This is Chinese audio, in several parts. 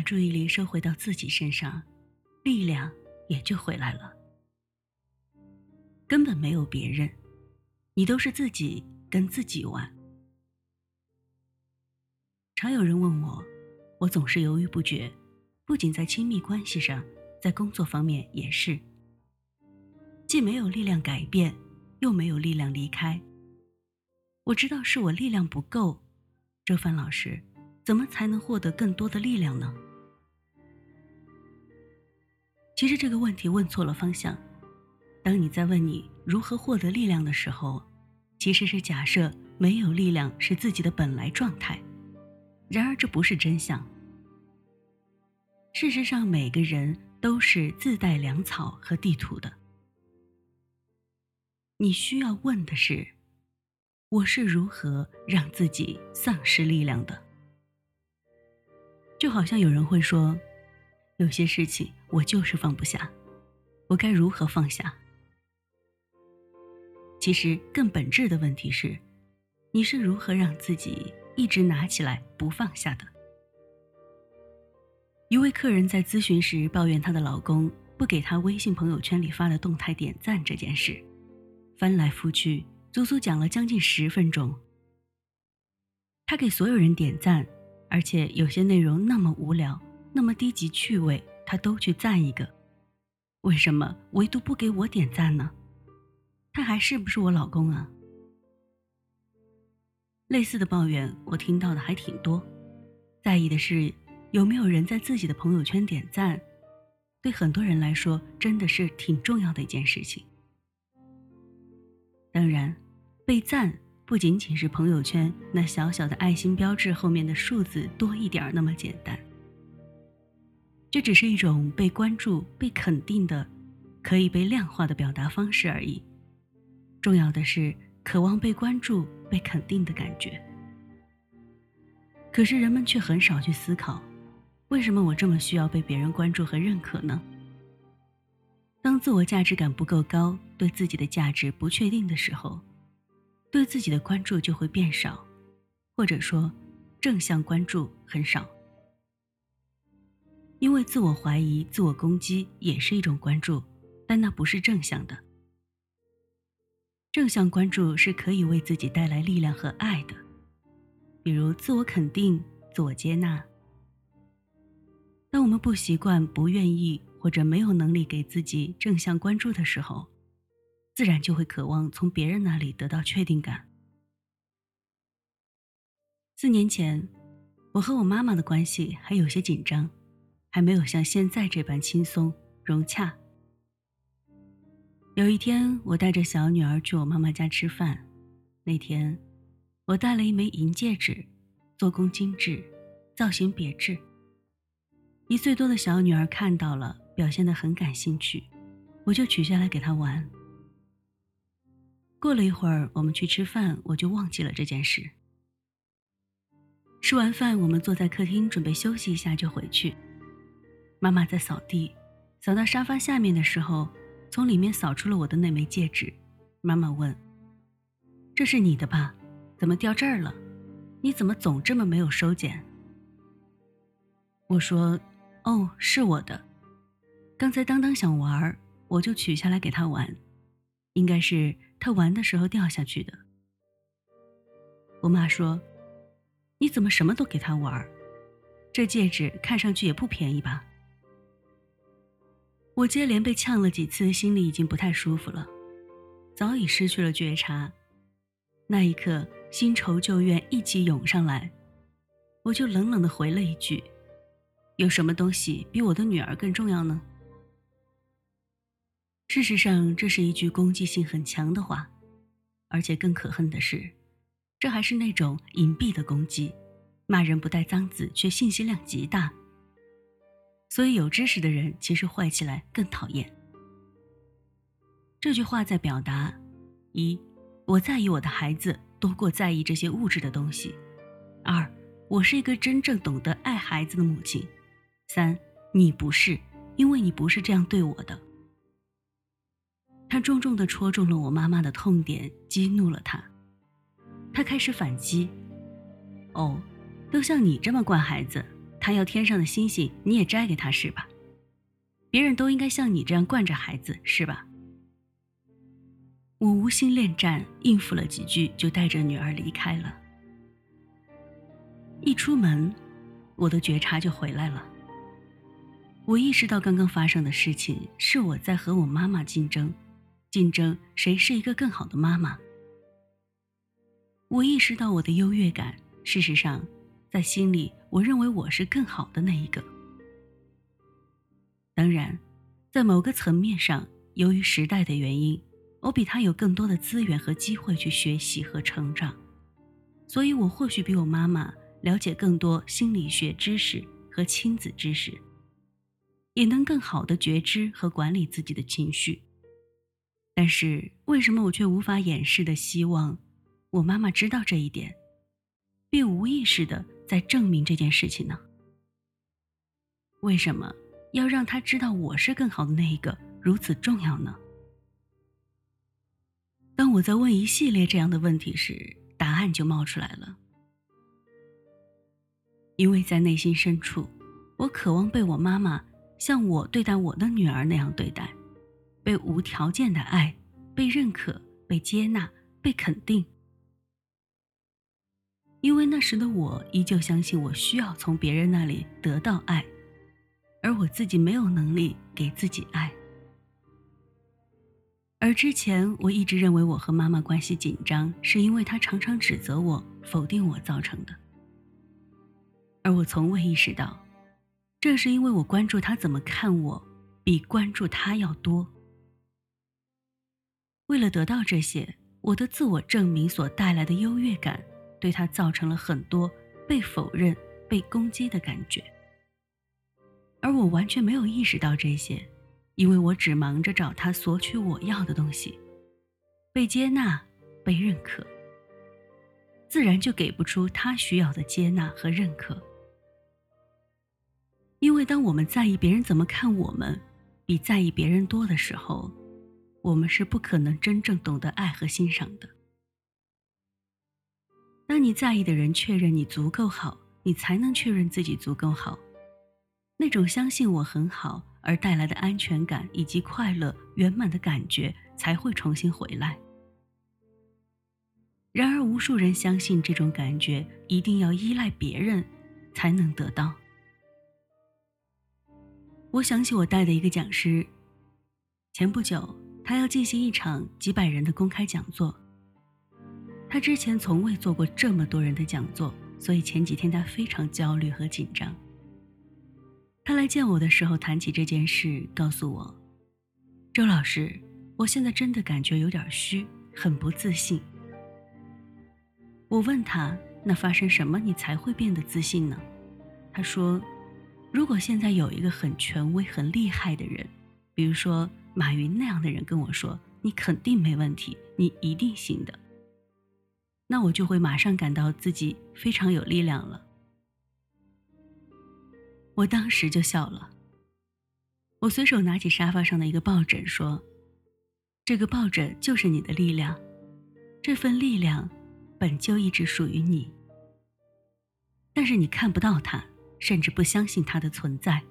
把注意力收回到自己身上，力量也就回来了。根本没有别人，你都是自己跟自己玩。常有人问我，我总是犹豫不决，不仅在亲密关系上，在工作方面也是。既没有力量改变，又没有力量离开。我知道是我力量不够，周凡老师，怎么才能获得更多的力量呢？其实这个问题问错了方向。当你在问你如何获得力量的时候，其实是假设没有力量是自己的本来状态。然而这不是真相。事实上，每个人都是自带粮草和地图的。你需要问的是：我是如何让自己丧失力量的？就好像有人会说，有些事情我就是放不下，我该如何放下？其实更本质的问题是，你是如何让自己一直拿起来不放下的？一位客人在咨询时抱怨她的老公不给她微信朋友圈里发的动态点赞这件事，翻来覆去足足讲了将近十分钟。他给所有人点赞，而且有些内容那么无聊，那么低级趣味，他都去赞一个，为什么唯独不给我点赞呢？他还是不是我老公啊？类似的抱怨我听到的还挺多，在意的是有没有人在自己的朋友圈点赞，对很多人来说真的是挺重要的一件事情。当然，被赞不仅仅是朋友圈那小小的爱心标志后面的数字多一点那么简单，这只是一种被关注、被肯定的、可以被量化的表达方式而已。重要的是渴望被关注、被肯定的感觉。可是人们却很少去思考，为什么我这么需要被别人关注和认可呢？当自我价值感不够高，对自己的价值不确定的时候，对自己的关注就会变少，或者说，正向关注很少。因为自我怀疑、自我攻击也是一种关注，但那不是正向的。正向关注是可以为自己带来力量和爱的，比如自我肯定、自我接纳。当我们不习惯、不愿意或者没有能力给自己正向关注的时候，自然就会渴望从别人那里得到确定感。四年前，我和我妈妈的关系还有些紧张，还没有像现在这般轻松融洽。有一天，我带着小女儿去我妈妈家吃饭。那天，我戴了一枚银戒指，做工精致，造型别致。一岁多的小女儿看到了，表现得很感兴趣，我就取下来给她玩。过了一会儿，我们去吃饭，我就忘记了这件事。吃完饭，我们坐在客厅准备休息一下就回去。妈妈在扫地，扫到沙发下面的时候。从里面扫出了我的那枚戒指，妈妈问：“这是你的吧？怎么掉这儿了？你怎么总这么没有收捡？”我说：“哦，是我的。刚才当当想玩，我就取下来给他玩，应该是他玩的时候掉下去的。”我妈说：“你怎么什么都给他玩？这戒指看上去也不便宜吧？”我接连被呛了几次，心里已经不太舒服了，早已失去了觉察。那一刻，新仇旧怨一起涌上来，我就冷冷的回了一句：“有什么东西比我的女儿更重要呢？”事实上，这是一句攻击性很强的话，而且更可恨的是，这还是那种隐蔽的攻击，骂人不带脏字，却信息量极大。所以，有知识的人其实坏起来更讨厌。这句话在表达：一，我在意我的孩子多过在意这些物质的东西；二，我是一个真正懂得爱孩子的母亲；三，你不是，因为你不是这样对我的。他重重的戳中了我妈妈的痛点，激怒了她。她开始反击：“哦，都像你这么惯孩子。”他要天上的星星，你也摘给他是吧？别人都应该像你这样惯着孩子是吧？我无心恋战，应付了几句，就带着女儿离开了。一出门，我的觉察就回来了。我意识到刚刚发生的事情是我在和我妈妈竞争，竞争谁是一个更好的妈妈。我意识到我的优越感，事实上，在心里我认为我是更好的那一个。当然，在某个层面上，由于时代的原因，我比他有更多的资源和机会去学习和成长，所以我或许比我妈妈了解更多心理学知识和亲子知识。也能更好的觉知和管理自己的情绪，但是为什么我却无法掩饰的希望我妈妈知道这一点，并无意识的在证明这件事情呢？为什么要让他知道我是更好的那一个如此重要呢？当我在问一系列这样的问题时，答案就冒出来了，因为在内心深处，我渴望被我妈妈。像我对待我的女儿那样对待，被无条件的爱，被认可，被接纳，被肯定。因为那时的我依旧相信我需要从别人那里得到爱，而我自己没有能力给自己爱。而之前我一直认为我和妈妈关系紧张，是因为她常常指责我、否定我造成的，而我从未意识到。正是因为我关注他怎么看我，比关注他要多。为了得到这些，我的自我证明所带来的优越感，对他造成了很多被否认、被攻击的感觉。而我完全没有意识到这些，因为我只忙着找他索取我要的东西，被接纳、被认可，自然就给不出他需要的接纳和认可。因为当我们在意别人怎么看我们，比在意别人多的时候，我们是不可能真正懂得爱和欣赏的。当你在意的人确认你足够好，你才能确认自己足够好。那种相信我很好而带来的安全感以及快乐圆满的感觉才会重新回来。然而，无数人相信这种感觉一定要依赖别人才能得到。我想起我带的一个讲师，前不久他要进行一场几百人的公开讲座。他之前从未做过这么多人的讲座，所以前几天他非常焦虑和紧张。他来见我的时候谈起这件事，告诉我：“周老师，我现在真的感觉有点虚，很不自信。”我问他：“那发生什么你才会变得自信呢？”他说。如果现在有一个很权威、很厉害的人，比如说马云那样的人跟我说：“你肯定没问题，你一定行的。”那我就会马上感到自己非常有力量了。我当时就笑了。我随手拿起沙发上的一个抱枕，说：“这个抱枕就是你的力量，这份力量本就一直属于你，但是你看不到它。”甚至不相信它的存在，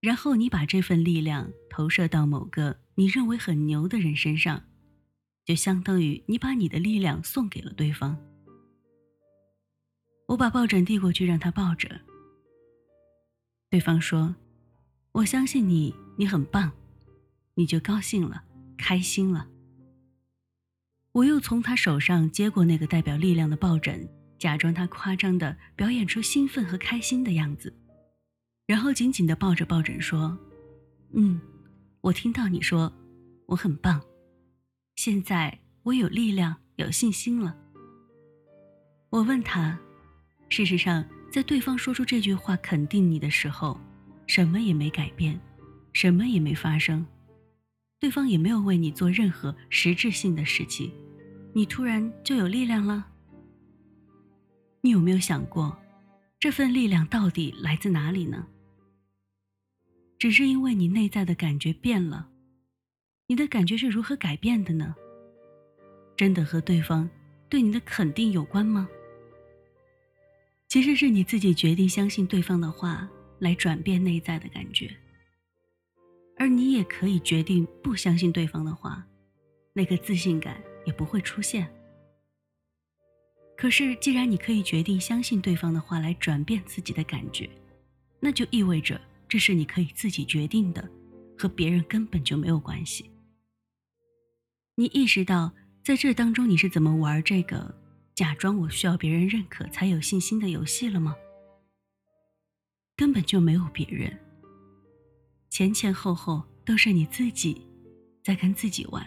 然后你把这份力量投射到某个你认为很牛的人身上，就相当于你把你的力量送给了对方。我把抱枕递过去，让他抱着。对方说：“我相信你，你很棒。”你就高兴了，开心了。我又从他手上接过那个代表力量的抱枕。假装他夸张的表演出兴奋和开心的样子，然后紧紧的抱着抱枕说：“嗯，我听到你说我很棒，现在我有力量、有信心了。”我问他：“事实上，在对方说出这句话肯定你的时候，什么也没改变，什么也没发生，对方也没有为你做任何实质性的事情，你突然就有力量了？”你有没有想过，这份力量到底来自哪里呢？只是因为你内在的感觉变了，你的感觉是如何改变的呢？真的和对方对你的肯定有关吗？其实是你自己决定相信对方的话，来转变内在的感觉。而你也可以决定不相信对方的话，那个自信感也不会出现。可是，既然你可以决定相信对方的话来转变自己的感觉，那就意味着这是你可以自己决定的，和别人根本就没有关系。你意识到在这当中你是怎么玩这个假装我需要别人认可才有信心的游戏了吗？根本就没有别人，前前后后都是你自己在跟自己玩。